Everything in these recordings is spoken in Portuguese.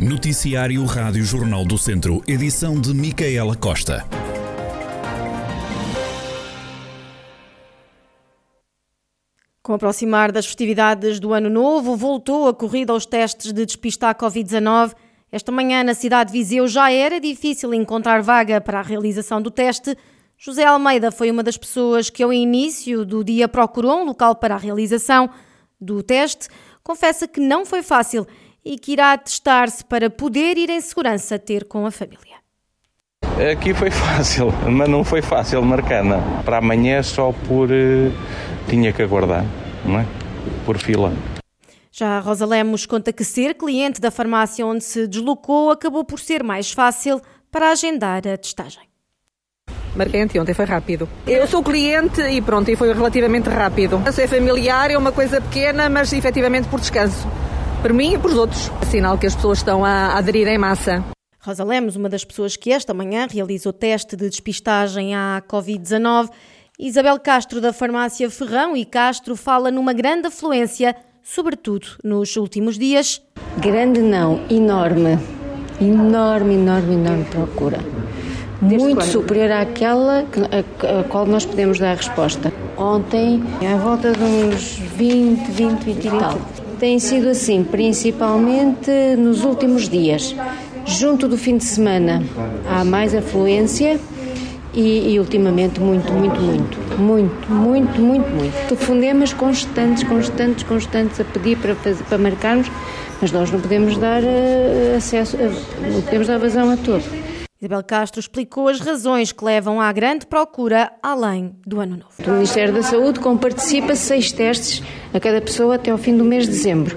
Noticiário Rádio Jornal do Centro, edição de Micaela Costa. Com o aproximar das festividades do Ano Novo, voltou a corrida aos testes de despistar Covid-19. Esta manhã, na cidade de Viseu, já era difícil encontrar vaga para a realização do teste. José Almeida foi uma das pessoas que, ao início do dia, procurou um local para a realização do teste. Confessa que não foi fácil e que irá testar-se para poder ir em segurança ter com a família. Aqui foi fácil, mas não foi fácil marcar, não. Para amanhã só por. Uh, tinha que aguardar, não é? Por fila. Já a Rosa Lemos conta que ser cliente da farmácia onde se deslocou acabou por ser mais fácil para agendar a testagem. Marquei anteontem, foi rápido. Eu sou cliente e pronto, e foi relativamente rápido. É familiar, é uma coisa pequena, mas efetivamente por descanso. Por mim e por outros. É sinal que as pessoas estão a aderir em massa. Rosa Lemos, uma das pessoas que esta manhã realizou teste de despistagem à Covid-19. Isabel Castro, da farmácia Ferrão e Castro, fala numa grande afluência sobretudo nos últimos dias. Grande não, enorme. Enorme, enorme, enorme procura. Desde Muito quando? superior àquela a, a, qual nós podemos dar a resposta. Ontem, à volta de uns 20, 20, 20 e tal. Tem sido assim, principalmente nos últimos dias. Junto do fim de semana, há mais afluência e, e, ultimamente muito, muito, muito, muito, muito, muito, muito. Telefonemas constantes, constantes, constantes a pedir para, fazer, para marcarmos, mas nós não podemos dar uh, acesso, uh, não podemos dar vazão a todo. Isabel Castro explicou as razões que levam à grande procura além do ano novo. O Ministério da Saúde comparticipa seis testes a cada pessoa até ao fim do mês de dezembro.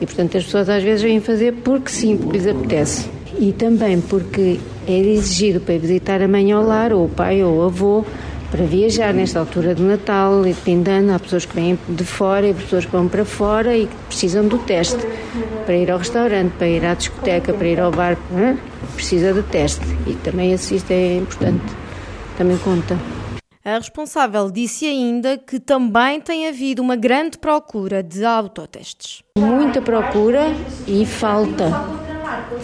E, portanto, as pessoas às vezes vêm fazer porque sim, porque lhes apetece. E também porque é exigido para visitar a mãe ao lar, ou o pai ou o avô, para viajar nesta altura do Natal e dependendo, há pessoas que vêm de fora e pessoas que vão para fora e que precisam do teste para ir ao restaurante, para ir à discoteca, para ir ao bar, precisa do teste e também assiste é importante, também conta. A responsável disse ainda que também tem havido uma grande procura de autotestes. Muita procura e falta.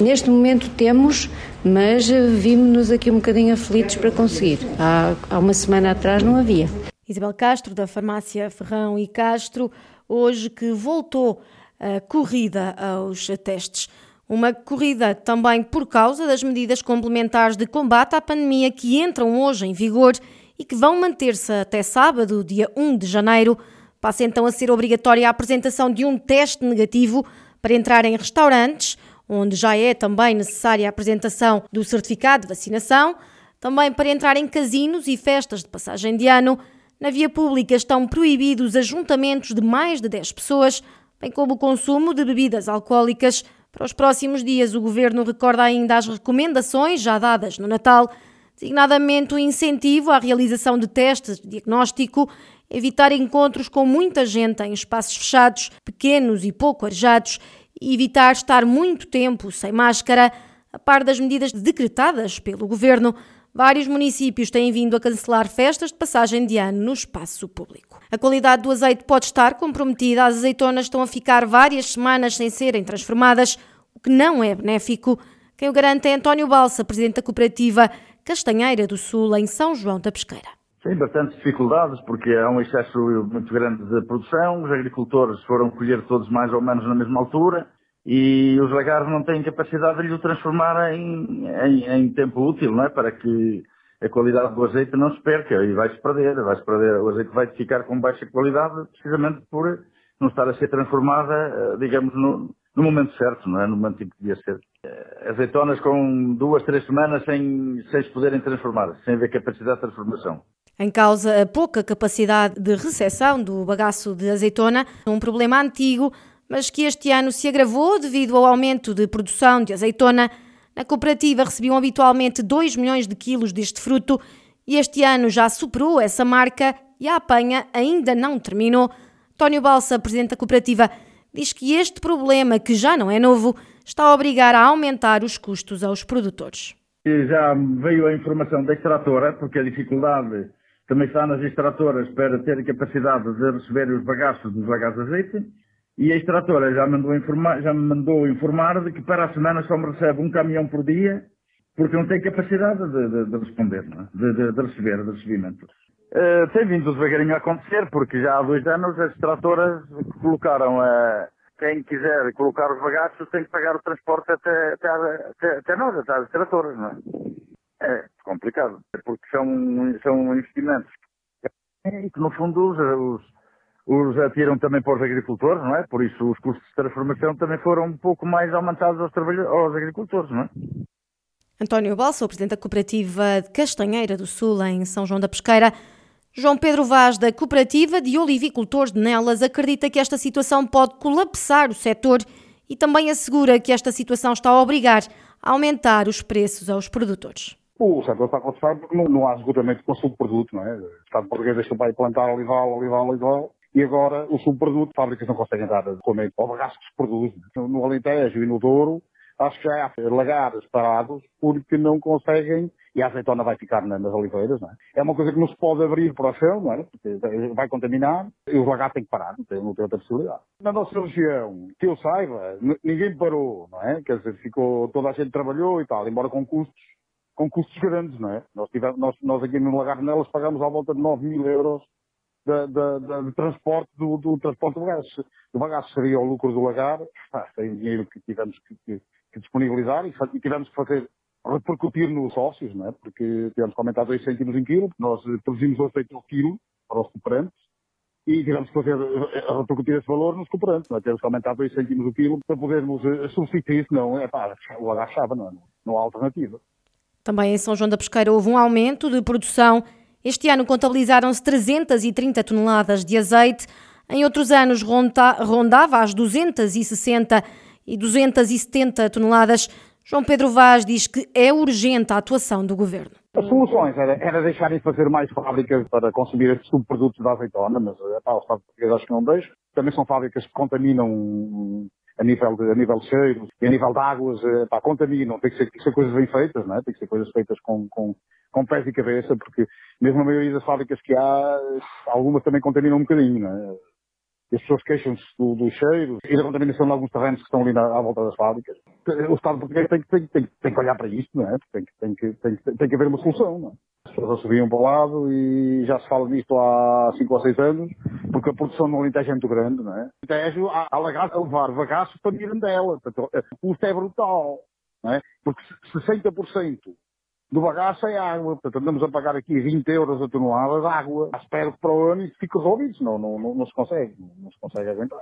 Neste momento temos, mas vimos-nos aqui um bocadinho aflitos para conseguir. Há, há uma semana atrás não havia. Isabel Castro, da farmácia Ferrão e Castro, hoje que voltou a corrida aos testes. Uma corrida também por causa das medidas complementares de combate à pandemia que entram hoje em vigor e que vão manter-se até sábado, dia 1 de janeiro. Passa então a ser obrigatória a apresentação de um teste negativo para entrar em restaurantes, onde já é também necessária a apresentação do certificado de vacinação, também para entrar em casinos e festas de passagem de ano. Na via pública estão proibidos ajuntamentos de mais de 10 pessoas, bem como o consumo de bebidas alcoólicas. Para os próximos dias, o governo recorda ainda as recomendações já dadas no Natal, designadamente o incentivo à realização de testes de diagnóstico, evitar encontros com muita gente em espaços fechados, pequenos e pouco arejados evitar estar muito tempo sem máscara, a par das medidas decretadas pelo governo. Vários municípios têm vindo a cancelar festas de passagem de ano no espaço público. A qualidade do azeite pode estar comprometida, as azeitonas estão a ficar várias semanas sem serem transformadas, o que não é benéfico. Quem o garante é António Balsa, presidente da cooperativa Castanheira do Sul, em São João da Pesqueira. Tem bastantes dificuldades porque há um excesso muito grande de produção, os agricultores foram colher todos mais ou menos na mesma altura e os lagares não têm capacidade de lhe transformar em, em, em, tempo útil, não é? Para que a qualidade do azeite não se perca e vai-se perder, vai-se perder, o azeite vai ficar com baixa qualidade precisamente por não estar a ser transformada, eh, digamos, no, no momento certo, não é? No momento em que devia ser. Eh, azeitonas com duas, três semanas sem, sem se poderem transformar, sem haver capacidade de transformação. Em causa a pouca capacidade de recepção do bagaço de azeitona, um problema antigo, mas que este ano se agravou devido ao aumento de produção de azeitona. Na cooperativa recebiam habitualmente 2 milhões de quilos deste fruto e este ano já superou essa marca e a apanha ainda não terminou. António Balsa, presidente da cooperativa, diz que este problema, que já não é novo, está a obrigar a aumentar os custos aos produtores. Já veio a informação da extratora, porque a dificuldade também está nas extratoras para ter capacidade de receber os bagaços dos lagares de azeite. E a extratora já, mandou informar, já me mandou informar de que para a semana só me recebe um caminhão por dia, porque não tem capacidade de, de, de responder, é? de, de, receber, de recebimento. Uh, tem vindo devagarinho a acontecer, porque já há dois anos as extratoras colocaram a. Quem quiser colocar os bagaços tem que pagar o transporte até, até, até, até nós, até as extratoras, não é? É complicado, porque são, são investimentos que, no fundo, os, os, atiram também para os agricultores, não é? Por isso, os custos de transformação também foram um pouco mais aumentados aos, aos agricultores, não é? António Balsa, o presidente da cooperativa de Castanheira do Sul, em São João da Pesqueira, João Pedro Vaz, da Cooperativa de Olivicultores de Nelas, acredita que esta situação pode colapsar o setor e também assegura que esta situação está a obrigar a aumentar os preços aos produtores. O setor está a colapsar porque não, não há esgotamento com o subproduto, não é? O Estado português deixa vai plantar olival, olival, olival, e agora o subproduto, fábricas não conseguem dar comento ao bagaço que se produz. No Alentejo e no Douro, acho que já há lagares parados porque não conseguem e a azeitona vai ficar nas oliveiras, não é? É uma coisa que não se pode abrir para o chão, não é? Porque vai contaminar e o lagar tem que parar, não tem, não tem outra possibilidade. Na nossa região, que eu saiba, ninguém parou, não é? Quer dizer, ficou, toda a gente trabalhou e tal, embora com custos, com custos grandes, não é? Nós, tivemos, nós, nós aqui no Lagar Nelas pagamos à volta de 9 mil euros de, de, de, de transporte do, do, transporte do bagaço. O bagaço seria o lucro do lagar, tem dinheiro que tivemos que, que, que disponibilizar e, tivemos que fazer repercutir nos sócios, não é? porque tivemos que aumentar 2 cêntimos em quilo, nós produzimos o azeite ao quilo para os cooperantes e tivemos que fazer a repercutir esse valor nos cooperantes, não é? temos que aumentar 2 cêntimos o quilo para podermos eh, substituir, senão é pá, o agachava, não, é? não há alternativa. Também em São João da Pesqueira houve um aumento de produção. Este ano contabilizaram-se 330 toneladas de azeite. Em outros anos rondava as 260 e 270 toneladas. João Pedro Vaz diz que é urgente a atuação do governo. As soluções era, era deixarem fazer mais fábricas para consumir estes subprodutos da azeitona, mas pá, o Estado português acho que não deixa. Também são fábricas que contaminam a nível de, a nível de e a nível de águas, pá, contaminam. Tem que, ser, tem que ser coisas bem feitas, não é? Tem que ser coisas feitas com, com, com pés e cabeça, porque mesmo a maioria das fábricas que há, algumas também contaminam um bocadinho, não é? as pessoas queixam-se do, do, cheiro e da contaminação de alguns terrenos que estão ali na, à volta das fábricas. O Estado português tem, tem, tem, tem que olhar para isto, não é? Tem, tem, que, tem, tem que haver uma solução, não é? As pessoas subiam para o lado e já se fala nisto há 5 ou 6 anos, porque a produção no Alentejo é muito grande, não é? O Alentejo há, a levar bagaço para Mirandela. O custo é brutal, não é? Porque 60% do bagaço é água. Portanto, andamos a pagar aqui 20 euros a tonelada de água. Espero que para o ano isso fique resolvido, senão não, não, não se consegue, não se consegue aguentar.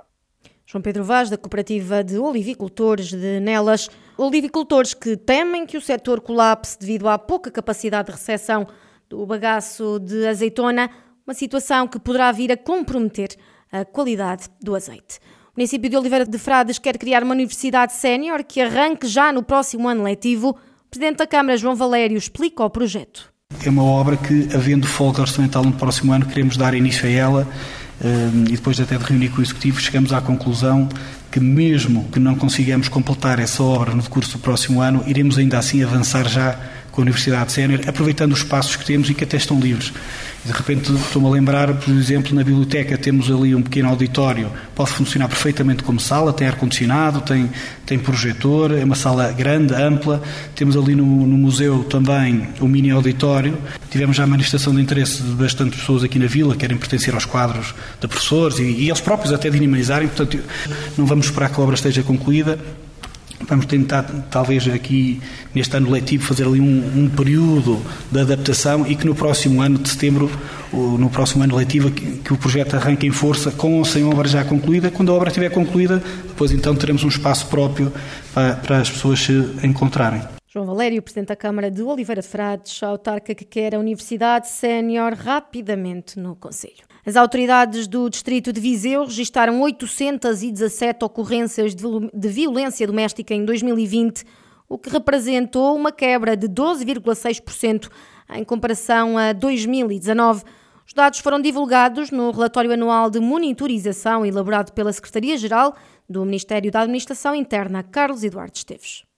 João Pedro Vaz, da Cooperativa de Olivicultores de Nelas. Olivicultores que temem que o setor colapse devido à pouca capacidade de recepção do bagaço de azeitona, uma situação que poderá vir a comprometer a qualidade do azeite. O município de Oliveira de Frades quer criar uma universidade sénior que arranque já no próximo ano letivo Presidente da Câmara, João Valério, explica o projeto. É uma obra que, havendo folga orçamental no próximo ano, queremos dar início a ela eh, e depois até de reunir com o Executivo, chegamos à conclusão que mesmo que não consigamos completar essa obra no decurso do próximo ano, iremos ainda assim avançar já com a Universidade Sénior, aproveitando os espaços que temos e que até estão livres. De repente estou-me a lembrar, por exemplo, na biblioteca temos ali um pequeno auditório, pode funcionar perfeitamente como sala, tem ar-condicionado, tem, tem projetor, é uma sala grande, ampla. Temos ali no, no museu também um mini auditório. Tivemos já manifestação de interesse de bastante pessoas aqui na vila, querem pertencer aos quadros de professores e, e eles próprios até dinamizarem, portanto não vamos esperar que a obra esteja concluída, Vamos tentar, talvez aqui neste ano letivo, fazer ali um, um, período de adaptação e que no próximo ano de setembro, no próximo ano letivo, que, que, o projeto arranque em força com ou sem obra já concluída. Quando a obra estiver concluída, depois então teremos um espaço próprio para, para as pessoas se encontrarem. João Valério, Presidente da Câmara de Oliveira de Frades, autarca que quer a Universidade Sénior rapidamente no Conselho. As autoridades do Distrito de Viseu registaram 817 ocorrências de violência doméstica em 2020, o que representou uma quebra de 12,6% em comparação a 2019. Os dados foram divulgados no relatório anual de monitorização elaborado pela Secretaria-Geral do Ministério da Administração Interna, Carlos Eduardo Esteves.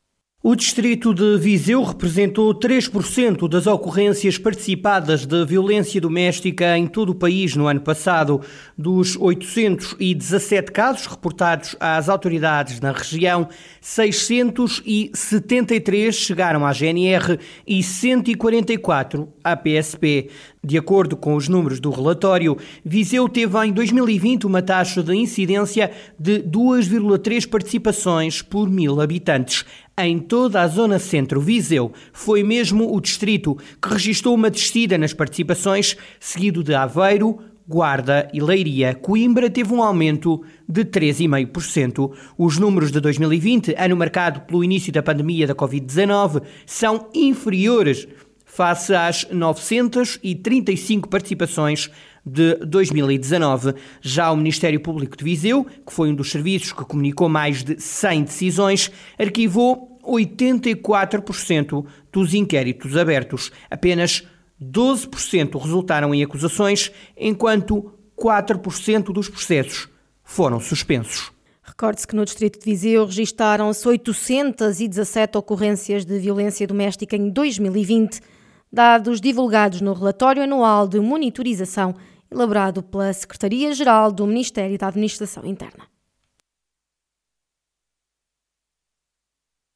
O distrito de Viseu representou 3% das ocorrências participadas de violência doméstica em todo o país no ano passado. Dos 817 casos reportados às autoridades na região, 673 chegaram à GNR e 144 à PSP. De acordo com os números do relatório, Viseu teve em 2020 uma taxa de incidência de 2,3 participações por mil habitantes. Em toda a zona centro-Viseu, foi mesmo o distrito que registrou uma descida nas participações, seguido de Aveiro, Guarda e Leiria. Coimbra teve um aumento de 3,5%. Os números de 2020, ano marcado pelo início da pandemia da Covid-19, são inferiores face às 935 participações de 2019. Já o Ministério Público de Viseu, que foi um dos serviços que comunicou mais de 100 decisões, arquivou 84% dos inquéritos abertos. Apenas 12% resultaram em acusações, enquanto 4% dos processos foram suspensos. Recorde-se que no Distrito de Viseu registaram-se 817 ocorrências de violência doméstica em 2020, dados divulgados no relatório anual de monitorização elaborado pela Secretaria-Geral do Ministério da Administração Interna.